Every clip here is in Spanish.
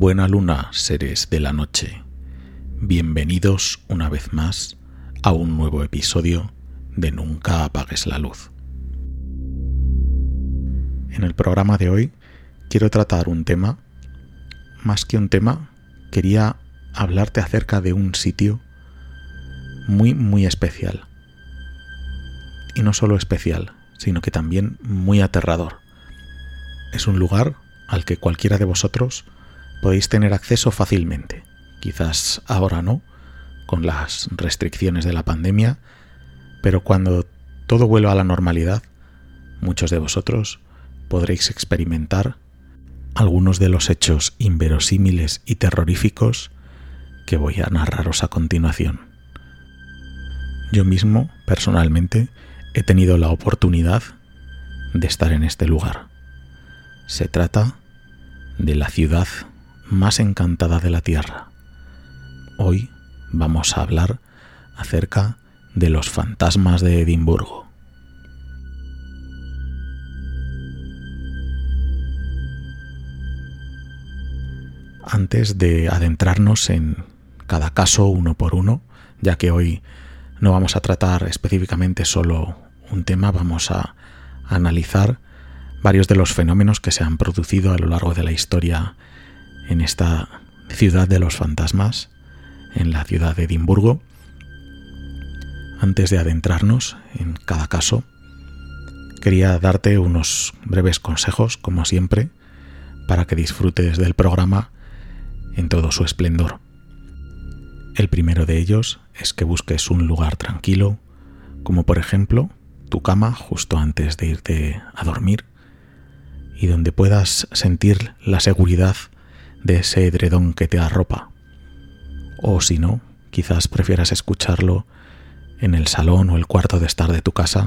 Buena luna, seres de la noche. Bienvenidos una vez más a un nuevo episodio de Nunca apagues la luz. En el programa de hoy quiero tratar un tema, más que un tema, quería hablarte acerca de un sitio muy, muy especial. Y no solo especial, sino que también muy aterrador. Es un lugar al que cualquiera de vosotros podéis tener acceso fácilmente. Quizás ahora no, con las restricciones de la pandemia, pero cuando todo vuelva a la normalidad, muchos de vosotros podréis experimentar algunos de los hechos inverosímiles y terroríficos que voy a narraros a continuación. Yo mismo, personalmente, he tenido la oportunidad de estar en este lugar. Se trata de la ciudad más encantada de la Tierra. Hoy vamos a hablar acerca de los fantasmas de Edimburgo. Antes de adentrarnos en cada caso uno por uno, ya que hoy no vamos a tratar específicamente solo un tema, vamos a analizar varios de los fenómenos que se han producido a lo largo de la historia en esta ciudad de los fantasmas, en la ciudad de Edimburgo. Antes de adentrarnos en cada caso, quería darte unos breves consejos, como siempre, para que disfrutes del programa en todo su esplendor. El primero de ellos es que busques un lugar tranquilo, como por ejemplo tu cama justo antes de irte a dormir, y donde puedas sentir la seguridad de ese edredón que te arropa. O si no, quizás prefieras escucharlo en el salón o el cuarto de estar de tu casa,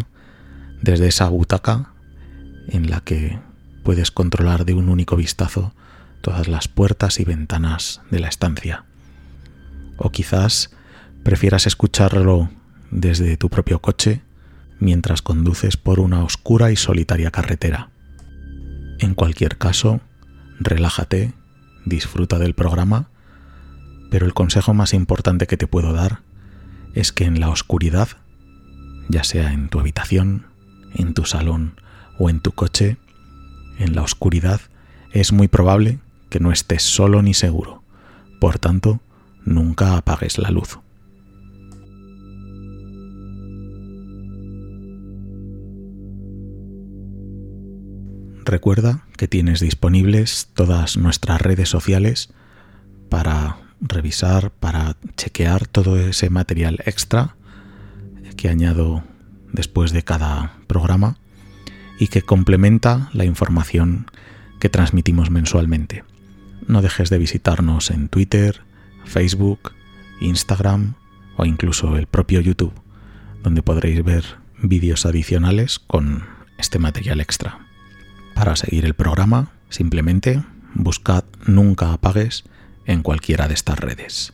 desde esa butaca en la que puedes controlar de un único vistazo todas las puertas y ventanas de la estancia. O quizás prefieras escucharlo desde tu propio coche mientras conduces por una oscura y solitaria carretera. En cualquier caso, relájate disfruta del programa, pero el consejo más importante que te puedo dar es que en la oscuridad, ya sea en tu habitación, en tu salón o en tu coche, en la oscuridad es muy probable que no estés solo ni seguro. Por tanto, nunca apagues la luz. Recuerda que tienes disponibles todas nuestras redes sociales para revisar, para chequear todo ese material extra que añado después de cada programa y que complementa la información que transmitimos mensualmente. No dejes de visitarnos en Twitter, Facebook, Instagram o incluso el propio YouTube, donde podréis ver vídeos adicionales con este material extra. Para seguir el programa, simplemente buscad Nunca apagues en cualquiera de estas redes.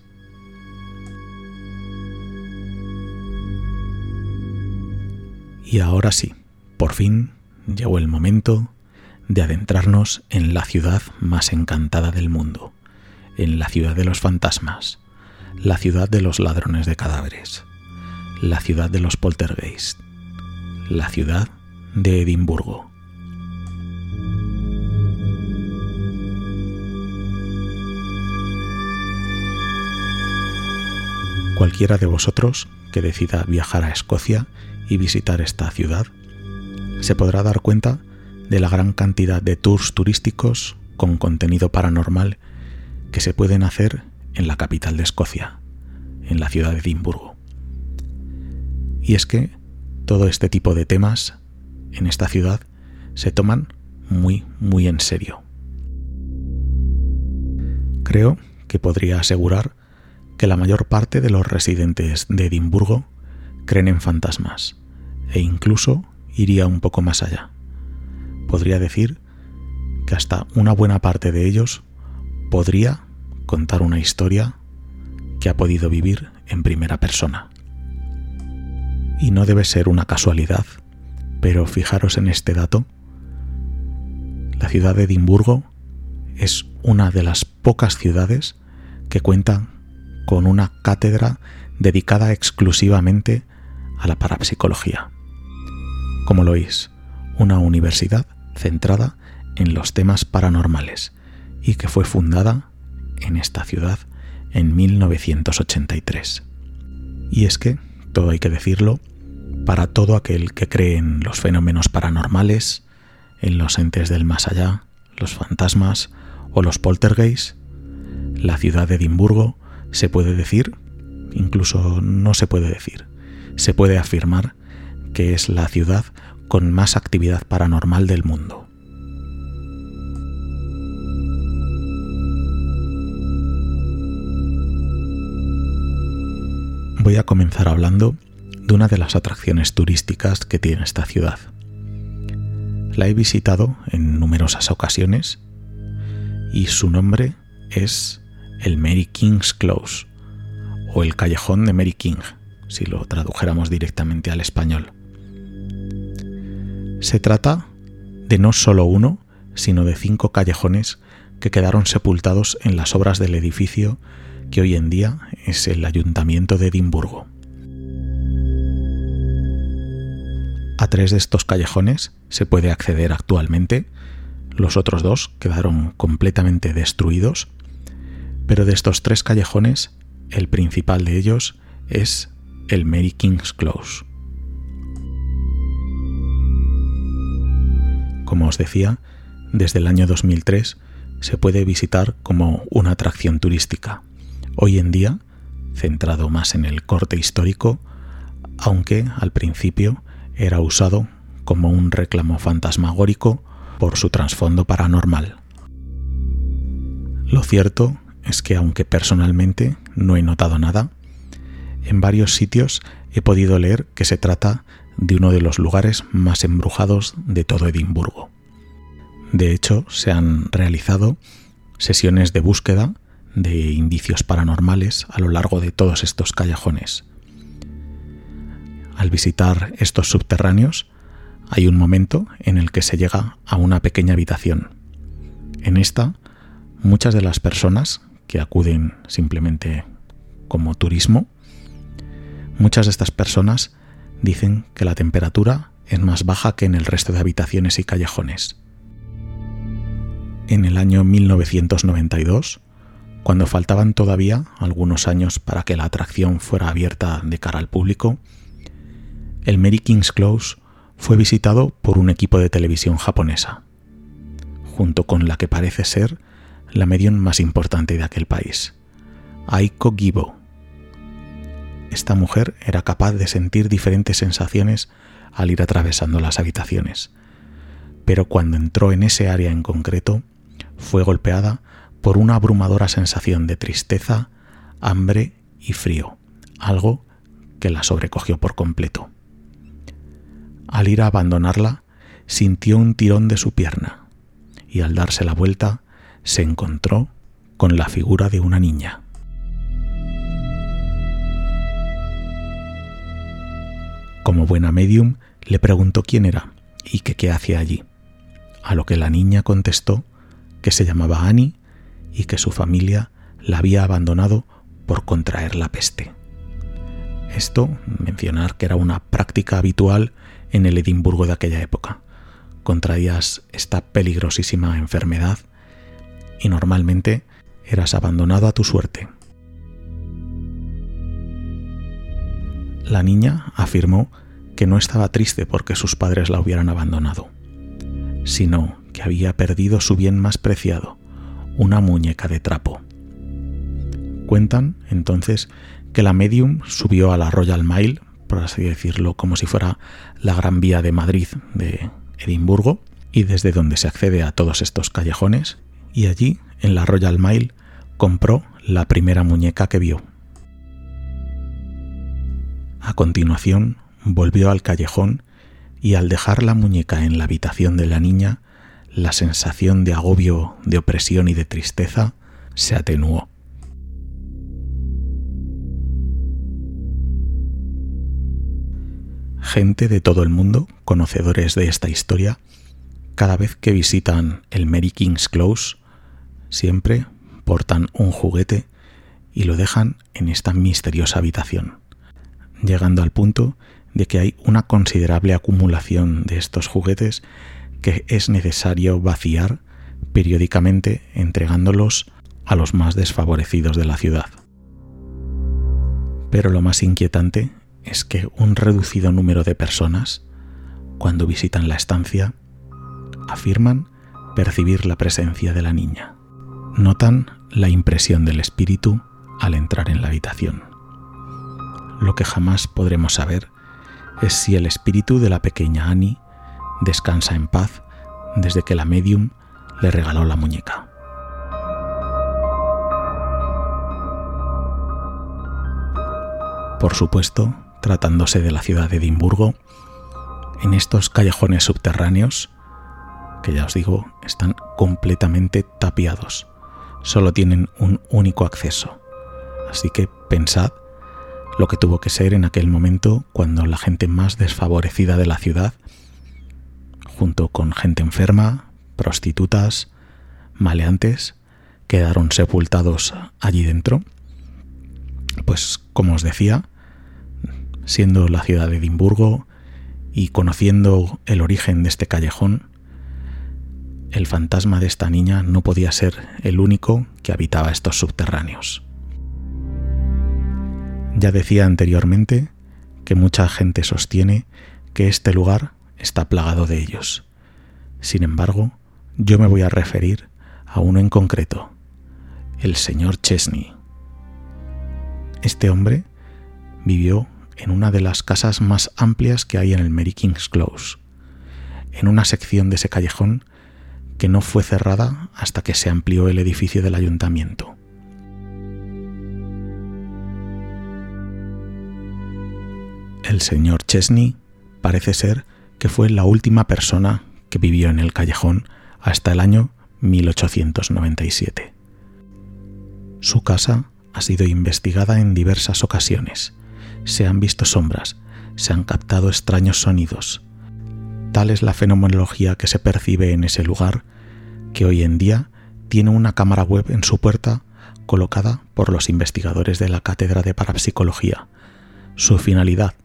Y ahora sí, por fin llegó el momento de adentrarnos en la ciudad más encantada del mundo, en la ciudad de los fantasmas, la ciudad de los ladrones de cadáveres, la ciudad de los poltergeist, la ciudad de Edimburgo. Cualquiera de vosotros que decida viajar a Escocia y visitar esta ciudad se podrá dar cuenta de la gran cantidad de tours turísticos con contenido paranormal que se pueden hacer en la capital de Escocia, en la ciudad de Edimburgo. Y es que todo este tipo de temas en esta ciudad se toman muy, muy en serio. Creo que podría asegurar que la mayor parte de los residentes de Edimburgo creen en fantasmas e incluso iría un poco más allá. Podría decir que hasta una buena parte de ellos podría contar una historia que ha podido vivir en primera persona. Y no debe ser una casualidad, pero fijaros en este dato. La ciudad de Edimburgo es una de las pocas ciudades que cuenta con una cátedra dedicada exclusivamente a la parapsicología. Como lo es, una universidad centrada en los temas paranormales y que fue fundada en esta ciudad en 1983. Y es que, todo hay que decirlo, para todo aquel que cree en los fenómenos paranormales, en los entes del más allá, los fantasmas o los poltergeists, la ciudad de Edimburgo se puede decir, incluso no se puede decir, se puede afirmar que es la ciudad con más actividad paranormal del mundo. Voy a comenzar hablando de una de las atracciones turísticas que tiene esta ciudad. La he visitado en numerosas ocasiones y su nombre es el Mary King's Close o el callejón de Mary King, si lo tradujéramos directamente al español. Se trata de no solo uno, sino de cinco callejones que quedaron sepultados en las obras del edificio que hoy en día es el Ayuntamiento de Edimburgo. A tres de estos callejones se puede acceder actualmente, los otros dos quedaron completamente destruidos, pero de estos tres callejones, el principal de ellos es el Mary King's Close. Como os decía, desde el año 2003 se puede visitar como una atracción turística. Hoy en día, centrado más en el corte histórico, aunque al principio era usado como un reclamo fantasmagórico por su trasfondo paranormal. Lo cierto es que aunque personalmente no he notado nada, en varios sitios he podido leer que se trata de uno de los lugares más embrujados de todo Edimburgo. De hecho, se han realizado sesiones de búsqueda de indicios paranormales a lo largo de todos estos callejones. Al visitar estos subterráneos, hay un momento en el que se llega a una pequeña habitación. En esta, muchas de las personas que acuden simplemente como turismo, muchas de estas personas dicen que la temperatura es más baja que en el resto de habitaciones y callejones. En el año 1992, cuando faltaban todavía algunos años para que la atracción fuera abierta de cara al público, el Mary King's Close fue visitado por un equipo de televisión japonesa, junto con la que parece ser la medium más importante de aquel país, Aiko Gibo, esta mujer era capaz de sentir diferentes sensaciones al ir atravesando las habitaciones, pero cuando entró en ese área en concreto, fue golpeada por una abrumadora sensación de tristeza, hambre y frío, algo que la sobrecogió por completo. Al ir a abandonarla, sintió un tirón de su pierna y al darse la vuelta se encontró con la figura de una niña. Como buena medium, le preguntó quién era y que qué hacía allí, a lo que la niña contestó que se llamaba Annie y que su familia la había abandonado por contraer la peste. Esto, mencionar que era una práctica habitual en el Edimburgo de aquella época. Contraías esta peligrosísima enfermedad y normalmente eras abandonado a tu suerte. La niña afirmó que no estaba triste porque sus padres la hubieran abandonado, sino que había perdido su bien más preciado, una muñeca de trapo. Cuentan, entonces, que la medium subió a la Royal Mile, por así decirlo, como si fuera la Gran Vía de Madrid de Edimburgo, y desde donde se accede a todos estos callejones, y allí, en la Royal Mile, compró la primera muñeca que vio. A continuación, volvió al callejón y al dejar la muñeca en la habitación de la niña, la sensación de agobio, de opresión y de tristeza se atenuó. Gente de todo el mundo, conocedores de esta historia, cada vez que visitan el Mary King's Close, siempre portan un juguete y lo dejan en esta misteriosa habitación, llegando al punto de que hay una considerable acumulación de estos juguetes que es necesario vaciar periódicamente entregándolos a los más desfavorecidos de la ciudad. Pero lo más inquietante es que un reducido número de personas, cuando visitan la estancia, afirman percibir la presencia de la niña. Notan la impresión del espíritu al entrar en la habitación. Lo que jamás podremos saber es si el espíritu de la pequeña Annie descansa en paz desde que la medium le regaló la muñeca. Por supuesto, tratándose de la ciudad de Edimburgo, en estos callejones subterráneos, que ya os digo, están completamente tapiados, solo tienen un único acceso. Así que pensad lo que tuvo que ser en aquel momento cuando la gente más desfavorecida de la ciudad, junto con gente enferma, prostitutas, maleantes, quedaron sepultados allí dentro. Pues como os decía, siendo la ciudad de Edimburgo y conociendo el origen de este callejón, el fantasma de esta niña no podía ser el único que habitaba estos subterráneos. Ya decía anteriormente que mucha gente sostiene que este lugar está plagado de ellos. Sin embargo, yo me voy a referir a uno en concreto, el señor Chesney. Este hombre vivió en una de las casas más amplias que hay en el Mary King's Close, en una sección de ese callejón que no fue cerrada hasta que se amplió el edificio del ayuntamiento. El señor Chesney parece ser que fue la última persona que vivió en el callejón hasta el año 1897. Su casa ha sido investigada en diversas ocasiones. Se han visto sombras, se han captado extraños sonidos. Tal es la fenomenología que se percibe en ese lugar que hoy en día tiene una cámara web en su puerta colocada por los investigadores de la Cátedra de Parapsicología. Su finalidad,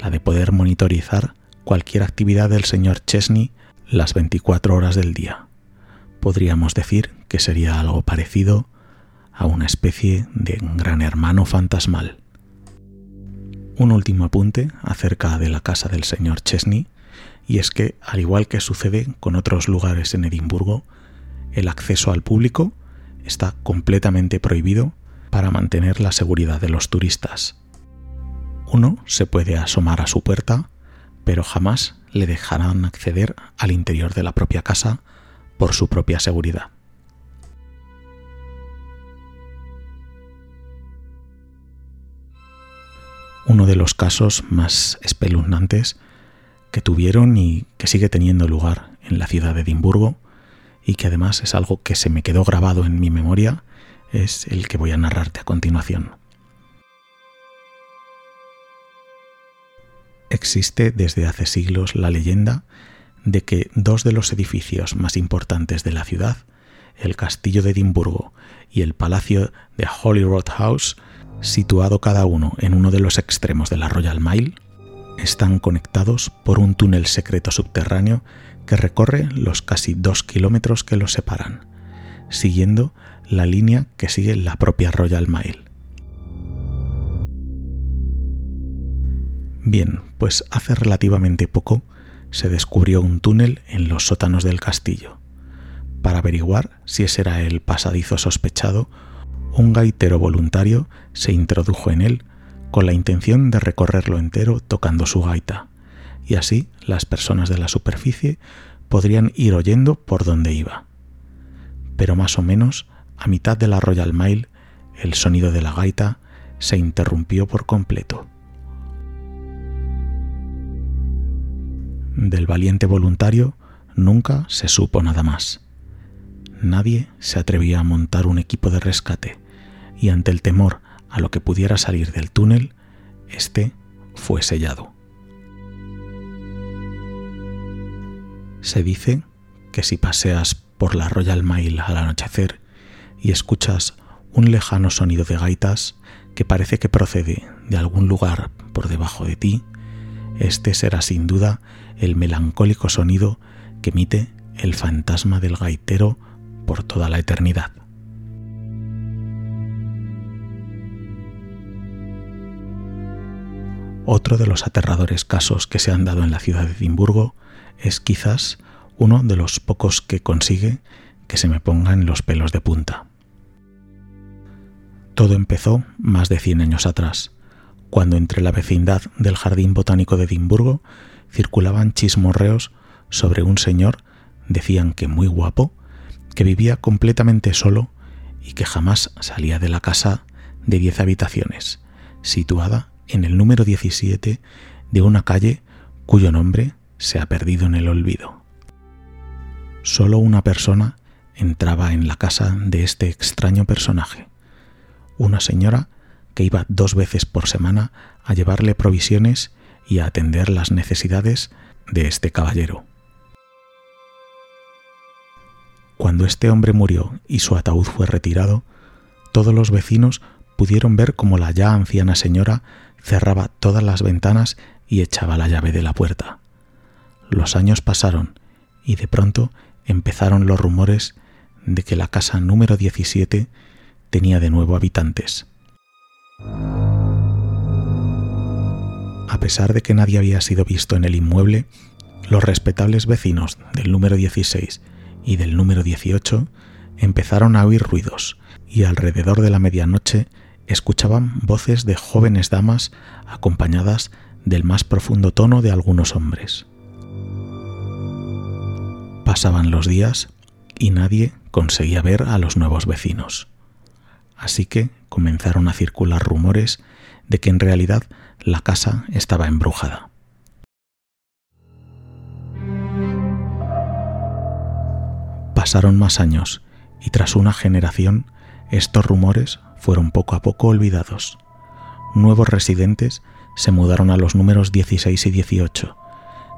la de poder monitorizar cualquier actividad del señor Chesney las 24 horas del día. Podríamos decir que sería algo parecido a una especie de gran hermano fantasmal. Un último apunte acerca de la casa del señor Chesney, y es que, al igual que sucede con otros lugares en Edimburgo, el acceso al público está completamente prohibido para mantener la seguridad de los turistas. Uno se puede asomar a su puerta, pero jamás le dejarán acceder al interior de la propia casa por su propia seguridad. Uno de los casos más espeluznantes que tuvieron y que sigue teniendo lugar en la ciudad de Edimburgo y que además es algo que se me quedó grabado en mi memoria es el que voy a narrarte a continuación. Existe desde hace siglos la leyenda de que dos de los edificios más importantes de la ciudad, el Castillo de Edimburgo y el Palacio de Holyrood House, situado cada uno en uno de los extremos de la Royal Mile, están conectados por un túnel secreto subterráneo que recorre los casi dos kilómetros que los separan, siguiendo la línea que sigue la propia Royal Mile. Bien, pues hace relativamente poco se descubrió un túnel en los sótanos del castillo. Para averiguar si ese era el pasadizo sospechado, un gaitero voluntario se introdujo en él con la intención de recorrerlo entero tocando su gaita, y así las personas de la superficie podrían ir oyendo por donde iba. Pero más o menos a mitad de la Royal Mile, el sonido de la gaita se interrumpió por completo. Del valiente voluntario nunca se supo nada más. Nadie se atrevía a montar un equipo de rescate y ante el temor a lo que pudiera salir del túnel, este fue sellado. Se dice que si paseas por la Royal Mile al anochecer y escuchas un lejano sonido de gaitas que parece que procede de algún lugar por debajo de ti, este será sin duda el melancólico sonido que emite el fantasma del gaitero por toda la eternidad. Otro de los aterradores casos que se han dado en la ciudad de Edimburgo es quizás uno de los pocos que consigue que se me pongan los pelos de punta. Todo empezó más de 100 años atrás, cuando entre la vecindad del Jardín Botánico de Edimburgo circulaban chismorreos sobre un señor, decían que muy guapo, que vivía completamente solo y que jamás salía de la casa de 10 habitaciones, situada en el número 17 de una calle cuyo nombre se ha perdido en el olvido. Solo una persona entraba en la casa de este extraño personaje, una señora que iba dos veces por semana a llevarle provisiones y a atender las necesidades de este caballero. Cuando este hombre murió y su ataúd fue retirado, todos los vecinos pudieron ver cómo la ya anciana señora cerraba todas las ventanas y echaba la llave de la puerta. Los años pasaron y de pronto empezaron los rumores de que la casa número 17 tenía de nuevo habitantes. A pesar de que nadie había sido visto en el inmueble, los respetables vecinos del número 16 y del número 18 empezaron a oír ruidos y alrededor de la medianoche escuchaban voces de jóvenes damas acompañadas del más profundo tono de algunos hombres. Pasaban los días y nadie conseguía ver a los nuevos vecinos. Así que comenzaron a circular rumores de que en realidad la casa estaba embrujada. Pasaron más años y tras una generación estos rumores fueron poco a poco olvidados. Nuevos residentes se mudaron a los números 16 y 18,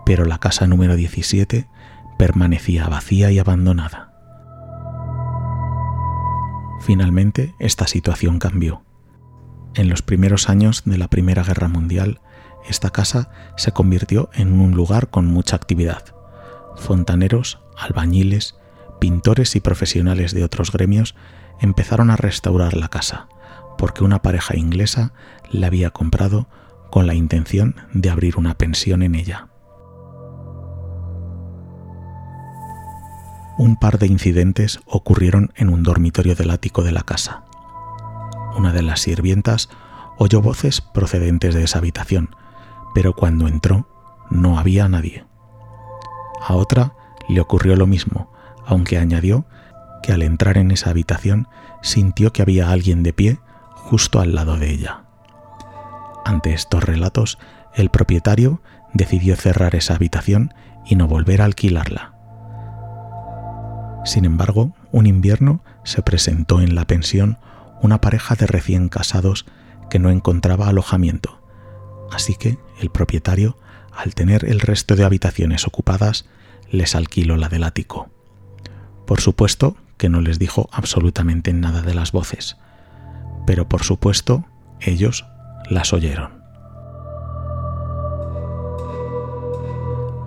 pero la casa número 17 permanecía vacía y abandonada. Finalmente, esta situación cambió. En los primeros años de la Primera Guerra Mundial, esta casa se convirtió en un lugar con mucha actividad. Fontaneros, albañiles, pintores y profesionales de otros gremios empezaron a restaurar la casa, porque una pareja inglesa la había comprado con la intención de abrir una pensión en ella. un par de incidentes ocurrieron en un dormitorio del ático de la casa. Una de las sirvientas oyó voces procedentes de esa habitación, pero cuando entró no había nadie. A otra le ocurrió lo mismo, aunque añadió que al entrar en esa habitación sintió que había alguien de pie justo al lado de ella. Ante estos relatos, el propietario decidió cerrar esa habitación y no volver a alquilarla. Sin embargo, un invierno se presentó en la pensión una pareja de recién casados que no encontraba alojamiento, así que el propietario, al tener el resto de habitaciones ocupadas, les alquiló la del ático. Por supuesto que no les dijo absolutamente nada de las voces, pero por supuesto ellos las oyeron.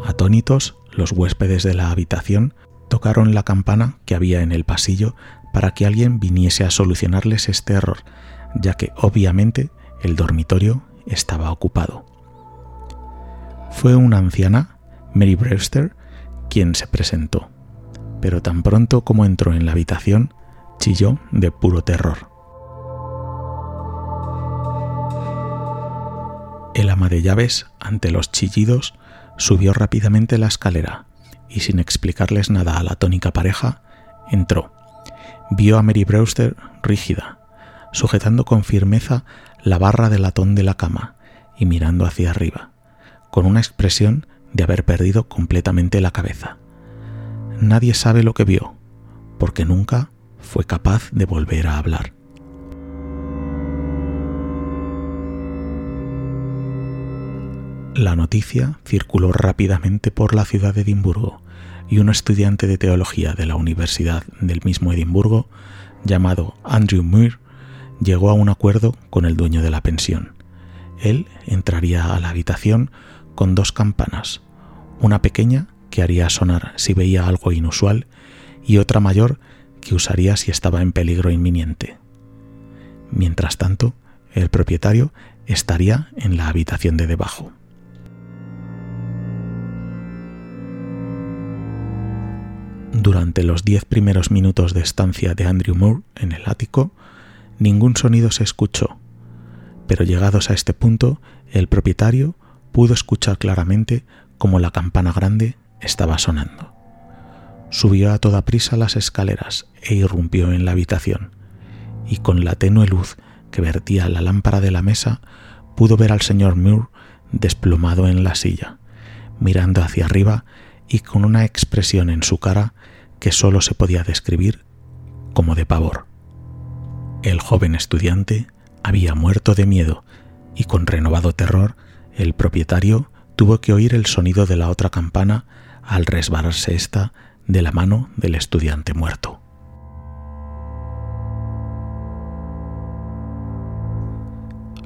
Atónitos, los huéspedes de la habitación tocaron la campana que había en el pasillo para que alguien viniese a solucionarles este error, ya que obviamente el dormitorio estaba ocupado. Fue una anciana, Mary Brewster, quien se presentó, pero tan pronto como entró en la habitación, chilló de puro terror. El ama de llaves, ante los chillidos, subió rápidamente la escalera y sin explicarles nada a la tónica pareja, entró. Vio a Mary Brewster rígida, sujetando con firmeza la barra de latón de la cama y mirando hacia arriba, con una expresión de haber perdido completamente la cabeza. Nadie sabe lo que vio, porque nunca fue capaz de volver a hablar. La noticia circuló rápidamente por la ciudad de Edimburgo y un estudiante de teología de la Universidad del mismo Edimburgo, llamado Andrew Muir, llegó a un acuerdo con el dueño de la pensión. Él entraría a la habitación con dos campanas, una pequeña que haría sonar si veía algo inusual y otra mayor que usaría si estaba en peligro inminente. Mientras tanto, el propietario estaría en la habitación de debajo. Durante los diez primeros minutos de estancia de Andrew Moore en el ático, ningún sonido se escuchó, pero llegados a este punto, el propietario pudo escuchar claramente cómo la campana grande estaba sonando. Subió a toda prisa las escaleras e irrumpió en la habitación, y con la tenue luz que vertía la lámpara de la mesa, pudo ver al señor Moore desplomado en la silla, mirando hacia arriba y con una expresión en su cara que sólo se podía describir como de pavor. El joven estudiante había muerto de miedo y con renovado terror el propietario tuvo que oír el sonido de la otra campana al resbalarse ésta de la mano del estudiante muerto.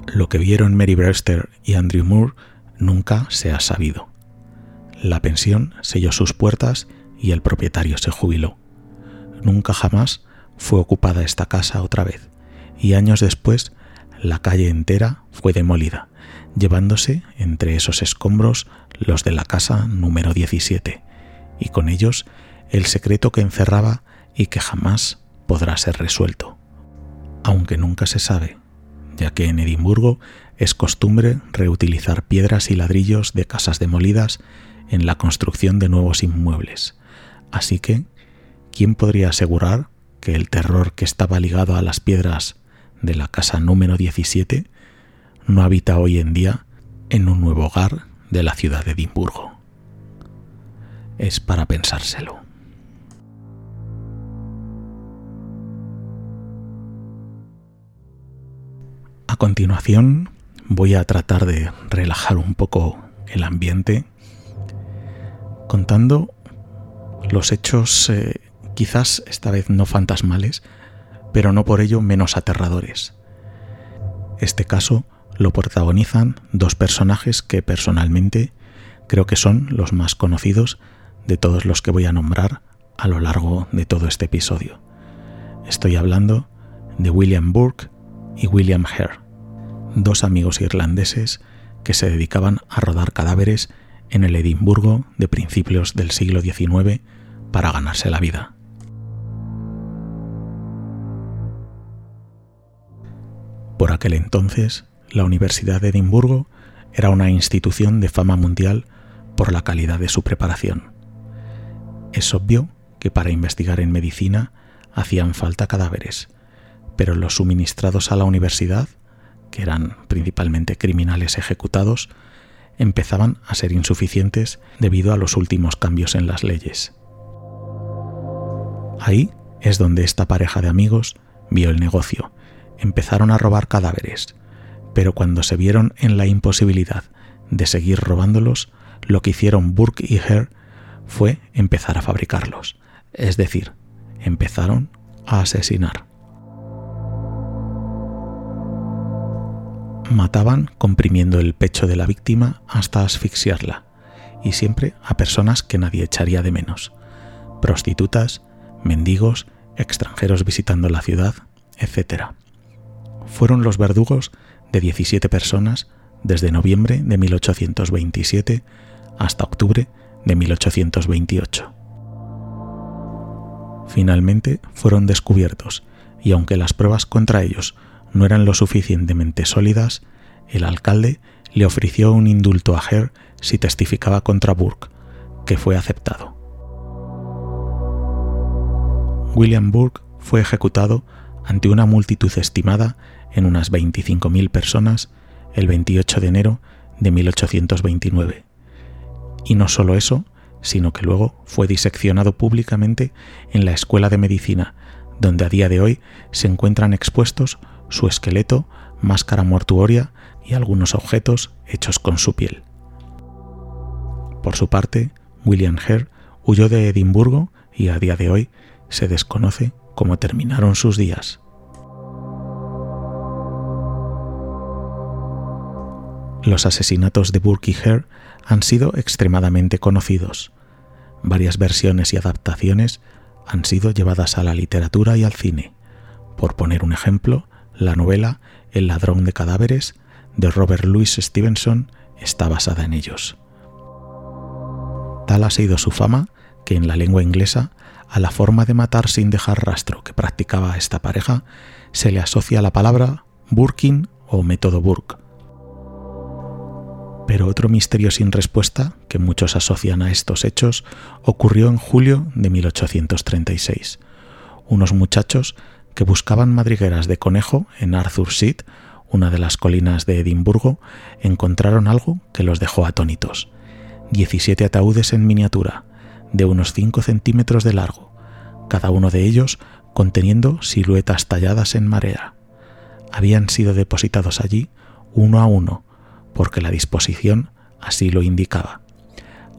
Lo que vieron Mary Brewster y Andrew Moore nunca se ha sabido. La pensión selló sus puertas y el propietario se jubiló. Nunca jamás fue ocupada esta casa otra vez, y años después la calle entera fue demolida, llevándose entre esos escombros los de la casa número 17, y con ellos el secreto que encerraba y que jamás podrá ser resuelto. Aunque nunca se sabe, ya que en Edimburgo es costumbre reutilizar piedras y ladrillos de casas demolidas en la construcción de nuevos inmuebles. Así que, ¿quién podría asegurar que el terror que estaba ligado a las piedras de la casa número 17 no habita hoy en día en un nuevo hogar de la ciudad de Edimburgo? Es para pensárselo. A continuación voy a tratar de relajar un poco el ambiente contando los hechos eh, quizás esta vez no fantasmales, pero no por ello menos aterradores. Este caso lo protagonizan dos personajes que personalmente creo que son los más conocidos de todos los que voy a nombrar a lo largo de todo este episodio. Estoy hablando de William Burke y William Hare dos amigos irlandeses que se dedicaban a rodar cadáveres en el Edimburgo de principios del siglo XIX para ganarse la vida. Por aquel entonces, la Universidad de Edimburgo era una institución de fama mundial por la calidad de su preparación. Es obvio que para investigar en medicina hacían falta cadáveres, pero los suministrados a la universidad que eran principalmente criminales ejecutados, empezaban a ser insuficientes debido a los últimos cambios en las leyes. Ahí es donde esta pareja de amigos vio el negocio. Empezaron a robar cadáveres, pero cuando se vieron en la imposibilidad de seguir robándolos, lo que hicieron Burke y Hare fue empezar a fabricarlos, es decir, empezaron a asesinar. mataban comprimiendo el pecho de la víctima hasta asfixiarla, y siempre a personas que nadie echaría de menos, prostitutas, mendigos, extranjeros visitando la ciudad, etc. Fueron los verdugos de 17 personas desde noviembre de 1827 hasta octubre de 1828. Finalmente fueron descubiertos y aunque las pruebas contra ellos no eran lo suficientemente sólidas, el alcalde le ofreció un indulto a Hare si testificaba contra Burke, que fue aceptado. William Burke fue ejecutado ante una multitud estimada en unas 25.000 personas el 28 de enero de 1829. Y no solo eso, sino que luego fue diseccionado públicamente en la Escuela de Medicina, donde a día de hoy se encuentran expuestos su esqueleto, máscara mortuoria y algunos objetos hechos con su piel. Por su parte, William Hare, Huyó de Edimburgo y a día de hoy se desconoce cómo terminaron sus días. Los asesinatos de Burke y Hare han sido extremadamente conocidos. Varias versiones y adaptaciones han sido llevadas a la literatura y al cine. Por poner un ejemplo, la novela El ladrón de cadáveres de Robert Louis Stevenson está basada en ellos. Tal ha sido su fama que en la lengua inglesa a la forma de matar sin dejar rastro que practicaba esta pareja se le asocia la palabra Burkin o método Burke. Pero otro misterio sin respuesta que muchos asocian a estos hechos ocurrió en julio de 1836. Unos muchachos que buscaban madrigueras de conejo en Arthur Seat, una de las colinas de Edimburgo, encontraron algo que los dejó atónitos. 17 ataúdes en miniatura, de unos 5 centímetros de largo, cada uno de ellos conteniendo siluetas talladas en marea. Habían sido depositados allí uno a uno, porque la disposición así lo indicaba.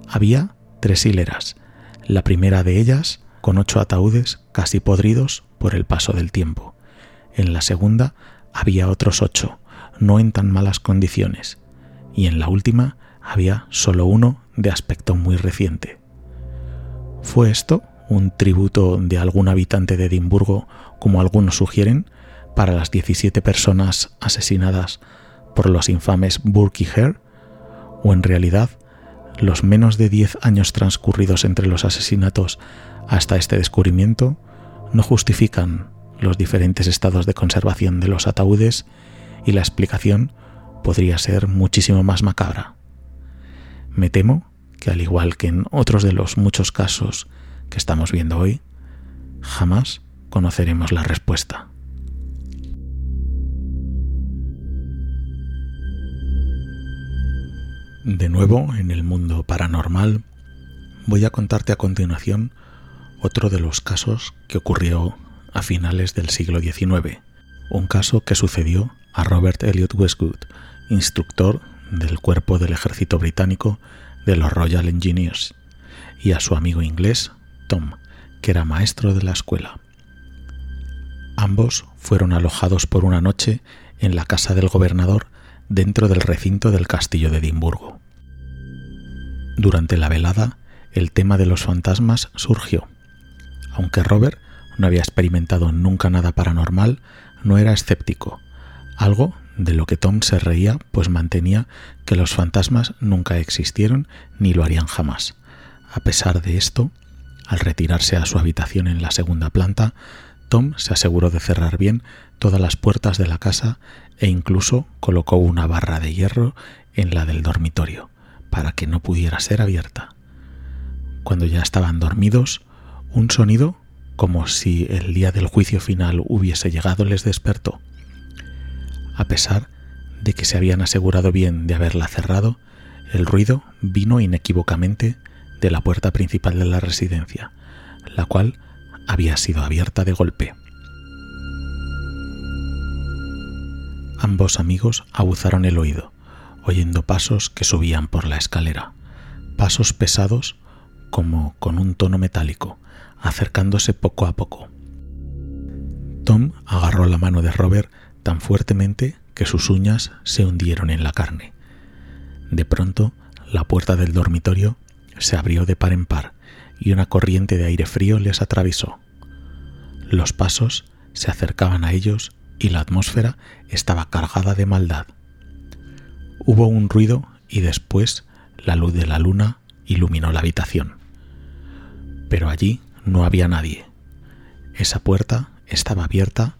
Había tres hileras, la primera de ellas con ocho ataúdes casi podridos por el paso del tiempo. En la segunda había otros ocho, no en tan malas condiciones, y en la última había solo uno de aspecto muy reciente. ¿Fue esto un tributo de algún habitante de Edimburgo, como algunos sugieren, para las 17 personas asesinadas por los infames Burke y Hare? ¿O en realidad los menos de 10 años transcurridos entre los asesinatos hasta este descubrimiento no justifican los diferentes estados de conservación de los ataúdes y la explicación podría ser muchísimo más macabra? Me temo que al igual que en otros de los muchos casos que estamos viendo hoy, jamás conoceremos la respuesta. De nuevo, en el mundo paranormal, voy a contarte a continuación otro de los casos que ocurrió a finales del siglo XIX, un caso que sucedió a Robert Elliot Westwood, instructor del cuerpo del ejército británico de los Royal Engineers, y a su amigo inglés Tom, que era maestro de la escuela. Ambos fueron alojados por una noche en la casa del gobernador dentro del recinto del castillo de Edimburgo. Durante la velada, el tema de los fantasmas surgió. Aunque Robert no había experimentado nunca nada paranormal, no era escéptico, algo de lo que Tom se reía, pues mantenía que los fantasmas nunca existieron ni lo harían jamás. A pesar de esto, al retirarse a su habitación en la segunda planta, Tom se aseguró de cerrar bien todas las puertas de la casa e incluso colocó una barra de hierro en la del dormitorio para que no pudiera ser abierta. Cuando ya estaban dormidos, un sonido como si el día del juicio final hubiese llegado les despertó. A pesar de que se habían asegurado bien de haberla cerrado, el ruido vino inequívocamente de la puerta principal de la residencia, la cual había sido abierta de golpe. Ambos amigos aguzaron el oído, oyendo pasos que subían por la escalera, pasos pesados como con un tono metálico, acercándose poco a poco. Tom agarró la mano de Robert tan fuertemente que sus uñas se hundieron en la carne. De pronto, la puerta del dormitorio se abrió de par en par y una corriente de aire frío les atravesó. Los pasos se acercaban a ellos y la atmósfera estaba cargada de maldad. Hubo un ruido y después la luz de la luna iluminó la habitación. Pero allí no había nadie. Esa puerta estaba abierta,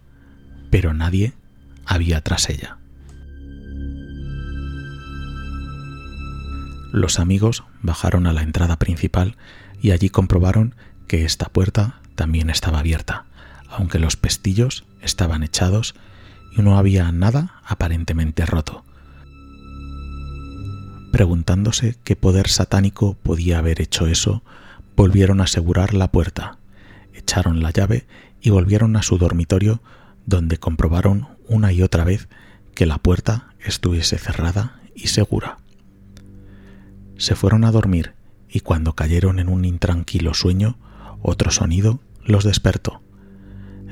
pero nadie había tras ella. Los amigos bajaron a la entrada principal y allí comprobaron que esta puerta también estaba abierta, aunque los pestillos estaban echados y no había nada aparentemente roto. Preguntándose qué poder satánico podía haber hecho eso, volvieron a asegurar la puerta, echaron la llave y volvieron a su dormitorio donde comprobaron una y otra vez que la puerta estuviese cerrada y segura se fueron a dormir y cuando cayeron en un intranquilo sueño, otro sonido los despertó.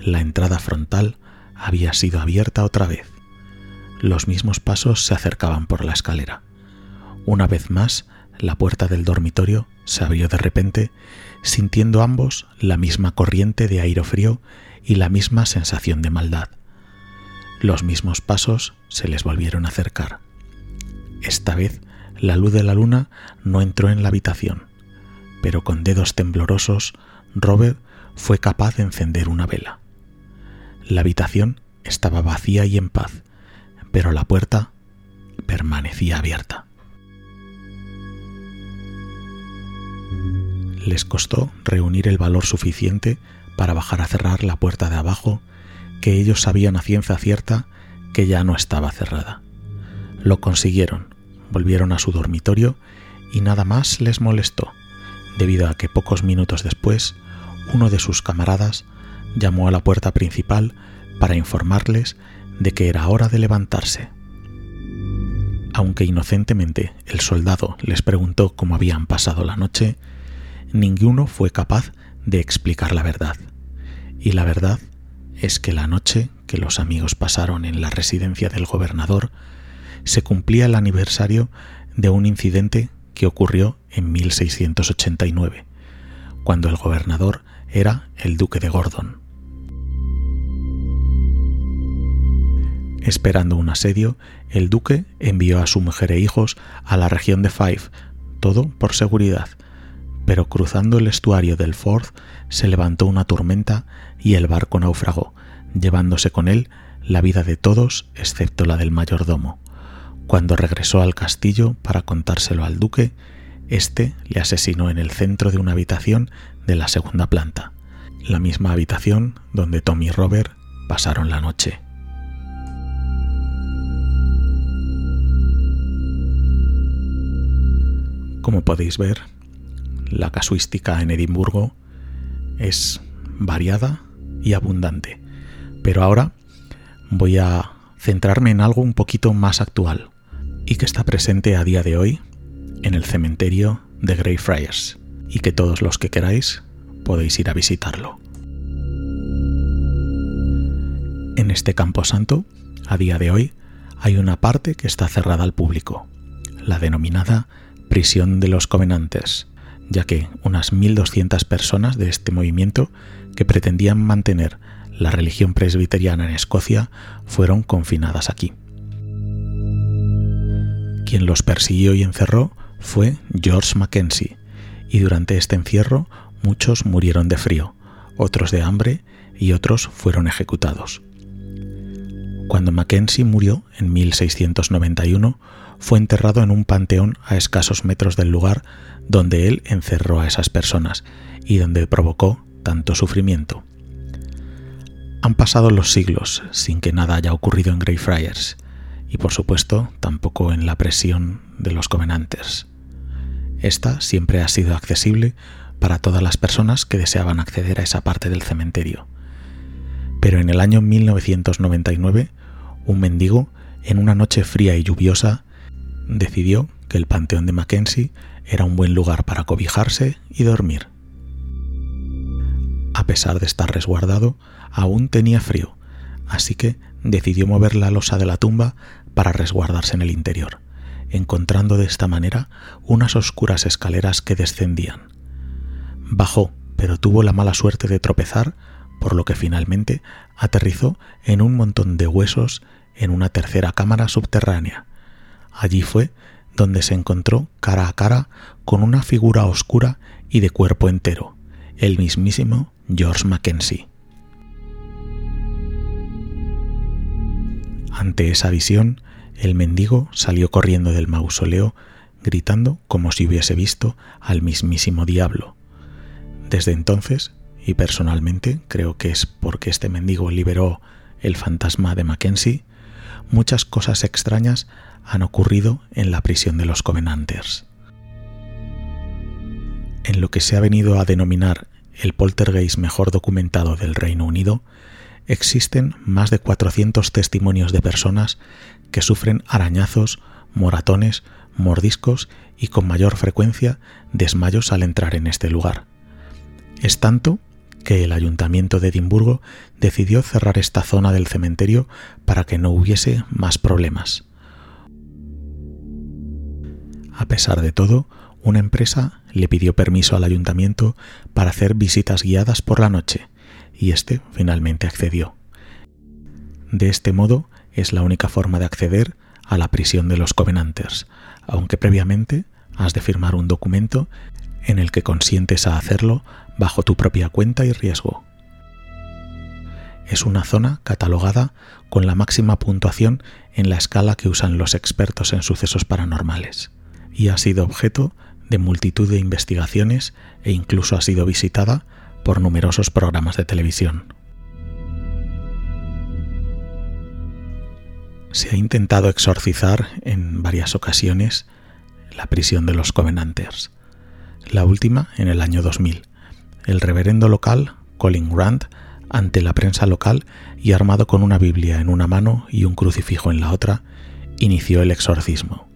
La entrada frontal había sido abierta otra vez. Los mismos pasos se acercaban por la escalera. Una vez más, la puerta del dormitorio se abrió de repente, sintiendo ambos la misma corriente de aire frío y la misma sensación de maldad. Los mismos pasos se les volvieron a acercar. Esta vez la luz de la luna no entró en la habitación, pero con dedos temblorosos Robert fue capaz de encender una vela. La habitación estaba vacía y en paz, pero la puerta permanecía abierta. Les costó reunir el valor suficiente para bajar a cerrar la puerta de abajo, que ellos sabían a ciencia cierta que ya no estaba cerrada. Lo consiguieron, volvieron a su dormitorio y nada más les molestó, debido a que pocos minutos después uno de sus camaradas llamó a la puerta principal para informarles de que era hora de levantarse. Aunque inocentemente el soldado les preguntó cómo habían pasado la noche, ninguno fue capaz de explicar la verdad. Y la verdad es que la noche que los amigos pasaron en la residencia del gobernador se cumplía el aniversario de un incidente que ocurrió en 1689, cuando el gobernador era el duque de Gordon. Esperando un asedio, el duque envió a su mujer e hijos a la región de Fife, todo por seguridad, pero cruzando el estuario del Forth se levantó una tormenta y el barco naufragó, llevándose con él la vida de todos excepto la del mayordomo. Cuando regresó al castillo para contárselo al duque, éste le asesinó en el centro de una habitación de la segunda planta, la misma habitación donde Tom y Robert pasaron la noche. Como podéis ver, la casuística en Edimburgo es variada y abundante, pero ahora voy a centrarme en algo un poquito más actual y que está presente a día de hoy en el cementerio de Greyfriars y que todos los que queráis podéis ir a visitarlo. En este campo santo, a día de hoy, hay una parte que está cerrada al público, la denominada prisión de los covenantes, ya que unas 1.200 personas de este movimiento que pretendían mantener la religión presbiteriana en Escocia fueron confinadas aquí. Quien los persiguió y encerró fue George Mackenzie, y durante este encierro muchos murieron de frío, otros de hambre y otros fueron ejecutados. Cuando Mackenzie murió en 1691, fue enterrado en un panteón a escasos metros del lugar donde él encerró a esas personas y donde provocó tanto sufrimiento. Han pasado los siglos sin que nada haya ocurrido en Greyfriars y por supuesto tampoco en la presión de los Covenanters. Esta siempre ha sido accesible para todas las personas que deseaban acceder a esa parte del cementerio. Pero en el año 1999, un mendigo, en una noche fría y lluviosa, decidió que el Panteón de Mackenzie era un buen lugar para cobijarse y dormir. A pesar de estar resguardado, aún tenía frío, así que decidió mover la losa de la tumba para resguardarse en el interior, encontrando de esta manera unas oscuras escaleras que descendían. Bajó, pero tuvo la mala suerte de tropezar, por lo que finalmente aterrizó en un montón de huesos en una tercera cámara subterránea. Allí fue donde se encontró cara a cara con una figura oscura y de cuerpo entero, el mismísimo George Mackenzie. Ante esa visión, el mendigo salió corriendo del mausoleo, gritando como si hubiese visto al mismísimo diablo. Desde entonces, y personalmente creo que es porque este mendigo liberó el fantasma de Mackenzie, muchas cosas extrañas han ocurrido en la prisión de los Covenanters. En lo que se ha venido a denominar el poltergeist mejor documentado del Reino Unido, existen más de 400 testimonios de personas que sufren arañazos, moratones, mordiscos y con mayor frecuencia desmayos al entrar en este lugar. Es tanto que el ayuntamiento de Edimburgo decidió cerrar esta zona del cementerio para que no hubiese más problemas. A pesar de todo, una empresa le pidió permiso al ayuntamiento para hacer visitas guiadas por la noche, y éste finalmente accedió. De este modo es la única forma de acceder a la prisión de los Covenanters, aunque previamente has de firmar un documento en el que consientes a hacerlo bajo tu propia cuenta y riesgo. Es una zona catalogada con la máxima puntuación en la escala que usan los expertos en sucesos paranormales, y ha sido objeto de multitud de investigaciones e incluso ha sido visitada por numerosos programas de televisión. Se ha intentado exorcizar en varias ocasiones la prisión de los Covenanters, la última en el año 2000. El reverendo local, Colin Grant, ante la prensa local y armado con una Biblia en una mano y un crucifijo en la otra, inició el exorcismo.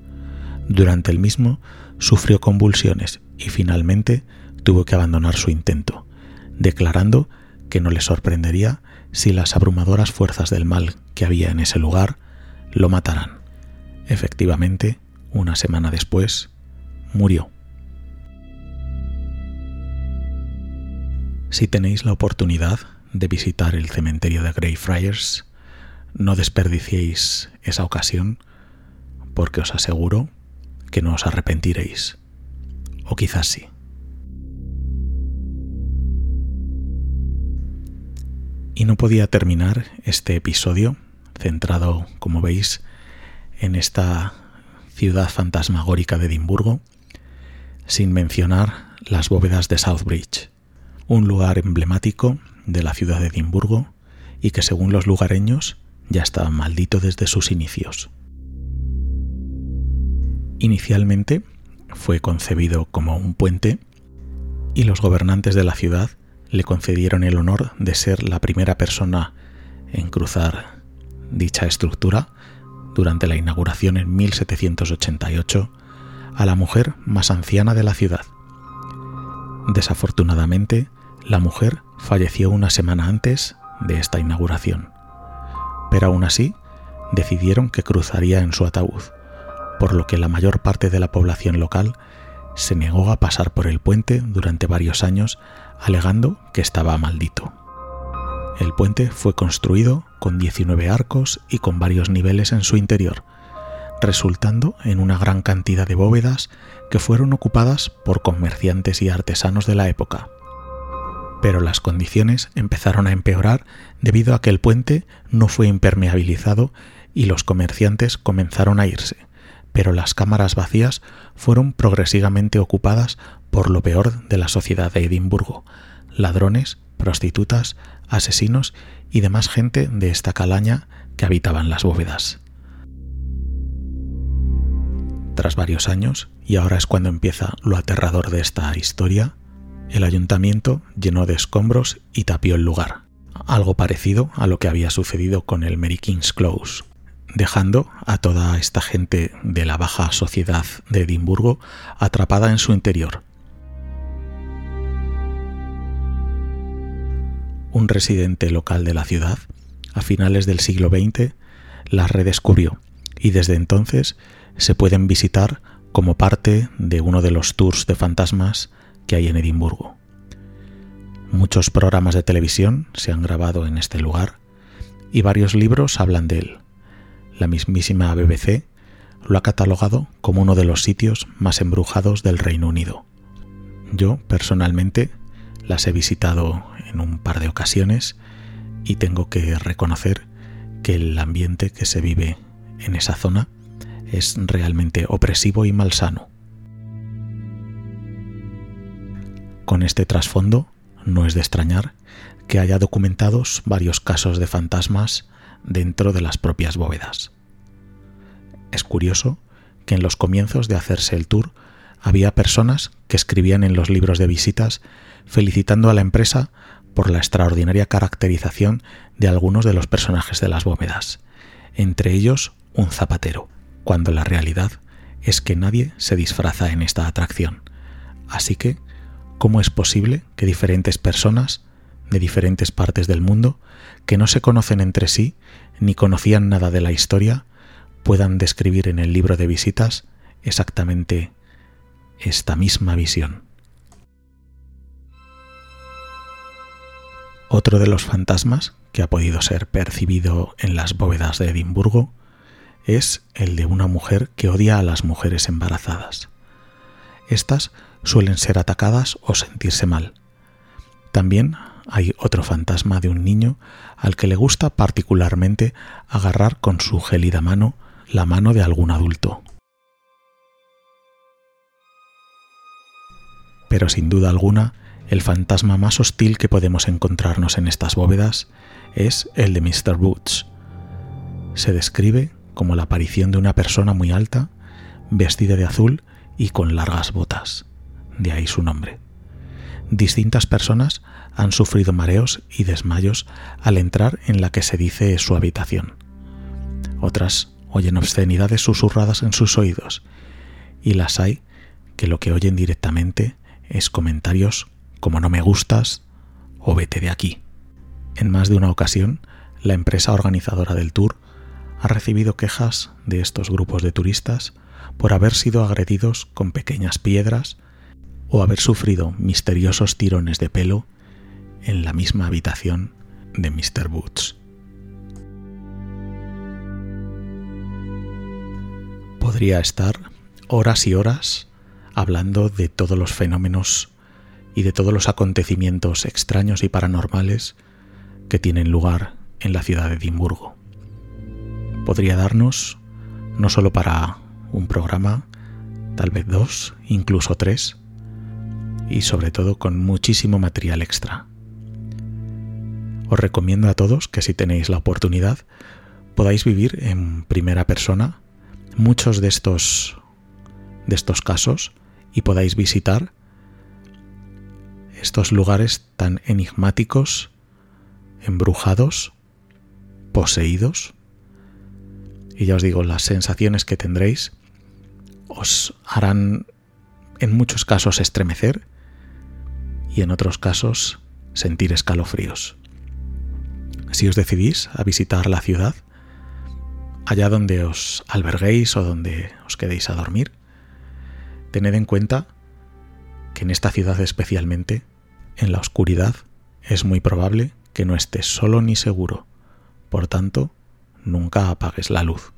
Durante el mismo sufrió convulsiones y finalmente tuvo que abandonar su intento, declarando que no le sorprendería si las abrumadoras fuerzas del mal que había en ese lugar lo mataran. Efectivamente, una semana después, murió. Si tenéis la oportunidad de visitar el cementerio de Greyfriars, no desperdiciéis esa ocasión porque os aseguro que no os arrepentiréis. O quizás sí. Y no podía terminar este episodio centrado, como veis, en esta ciudad fantasmagórica de Edimburgo, sin mencionar las bóvedas de Southbridge, un lugar emblemático de la ciudad de Edimburgo y que según los lugareños ya estaba maldito desde sus inicios. Inicialmente fue concebido como un puente y los gobernantes de la ciudad le concedieron el honor de ser la primera persona en cruzar dicha estructura durante la inauguración en 1788 a la mujer más anciana de la ciudad. Desafortunadamente, la mujer falleció una semana antes de esta inauguración, pero aún así decidieron que cruzaría en su ataúd, por lo que la mayor parte de la población local se negó a pasar por el puente durante varios años alegando que estaba maldito. El puente fue construido con 19 arcos y con varios niveles en su interior, resultando en una gran cantidad de bóvedas que fueron ocupadas por comerciantes y artesanos de la época. Pero las condiciones empezaron a empeorar debido a que el puente no fue impermeabilizado y los comerciantes comenzaron a irse, pero las cámaras vacías fueron progresivamente ocupadas por lo peor de la sociedad de Edimburgo, ladrones, prostitutas, asesinos y demás gente de esta calaña que habitaban las bóvedas. Tras varios años, y ahora es cuando empieza lo aterrador de esta historia, el ayuntamiento llenó de escombros y tapió el lugar, algo parecido a lo que había sucedido con el Mary King's Close, dejando a toda esta gente de la baja sociedad de Edimburgo atrapada en su interior, un residente local de la ciudad, a finales del siglo XX, las redescubrió y desde entonces se pueden visitar como parte de uno de los tours de fantasmas que hay en Edimburgo. Muchos programas de televisión se han grabado en este lugar y varios libros hablan de él. La mismísima BBC lo ha catalogado como uno de los sitios más embrujados del Reino Unido. Yo, personalmente, las he visitado en un par de ocasiones y tengo que reconocer que el ambiente que se vive en esa zona es realmente opresivo y malsano. Con este trasfondo, no es de extrañar que haya documentados varios casos de fantasmas dentro de las propias bóvedas. Es curioso que en los comienzos de hacerse el tour había personas que escribían en los libros de visitas felicitando a la empresa por la extraordinaria caracterización de algunos de los personajes de las bóvedas, entre ellos un zapatero, cuando la realidad es que nadie se disfraza en esta atracción. Así que, ¿cómo es posible que diferentes personas de diferentes partes del mundo, que no se conocen entre sí ni conocían nada de la historia, puedan describir en el libro de visitas exactamente esta misma visión? Otro de los fantasmas que ha podido ser percibido en las bóvedas de Edimburgo es el de una mujer que odia a las mujeres embarazadas. Estas suelen ser atacadas o sentirse mal. También hay otro fantasma de un niño al que le gusta particularmente agarrar con su gélida mano la mano de algún adulto. Pero sin duda alguna, el fantasma más hostil que podemos encontrarnos en estas bóvedas es el de Mr. Boots. Se describe como la aparición de una persona muy alta, vestida de azul y con largas botas. De ahí su nombre. Distintas personas han sufrido mareos y desmayos al entrar en la que se dice su habitación. Otras oyen obscenidades susurradas en sus oídos, y las hay que lo que oyen directamente es comentarios como no me gustas o vete de aquí. En más de una ocasión, la empresa organizadora del tour ha recibido quejas de estos grupos de turistas por haber sido agredidos con pequeñas piedras o haber sufrido misteriosos tirones de pelo en la misma habitación de Mr. Boots. Podría estar horas y horas hablando de todos los fenómenos y de todos los acontecimientos extraños y paranormales que tienen lugar en la ciudad de Edimburgo. Podría darnos, no solo para un programa, tal vez dos, incluso tres, y sobre todo con muchísimo material extra. Os recomiendo a todos que si tenéis la oportunidad podáis vivir en primera persona muchos de estos de estos casos y podáis visitar estos lugares tan enigmáticos, embrujados, poseídos. Y ya os digo, las sensaciones que tendréis os harán en muchos casos estremecer y en otros casos sentir escalofríos. Si os decidís a visitar la ciudad, allá donde os alberguéis o donde os quedéis a dormir, tened en cuenta que en esta ciudad especialmente, en la oscuridad, es muy probable que no estés solo ni seguro. Por tanto, nunca apagues la luz.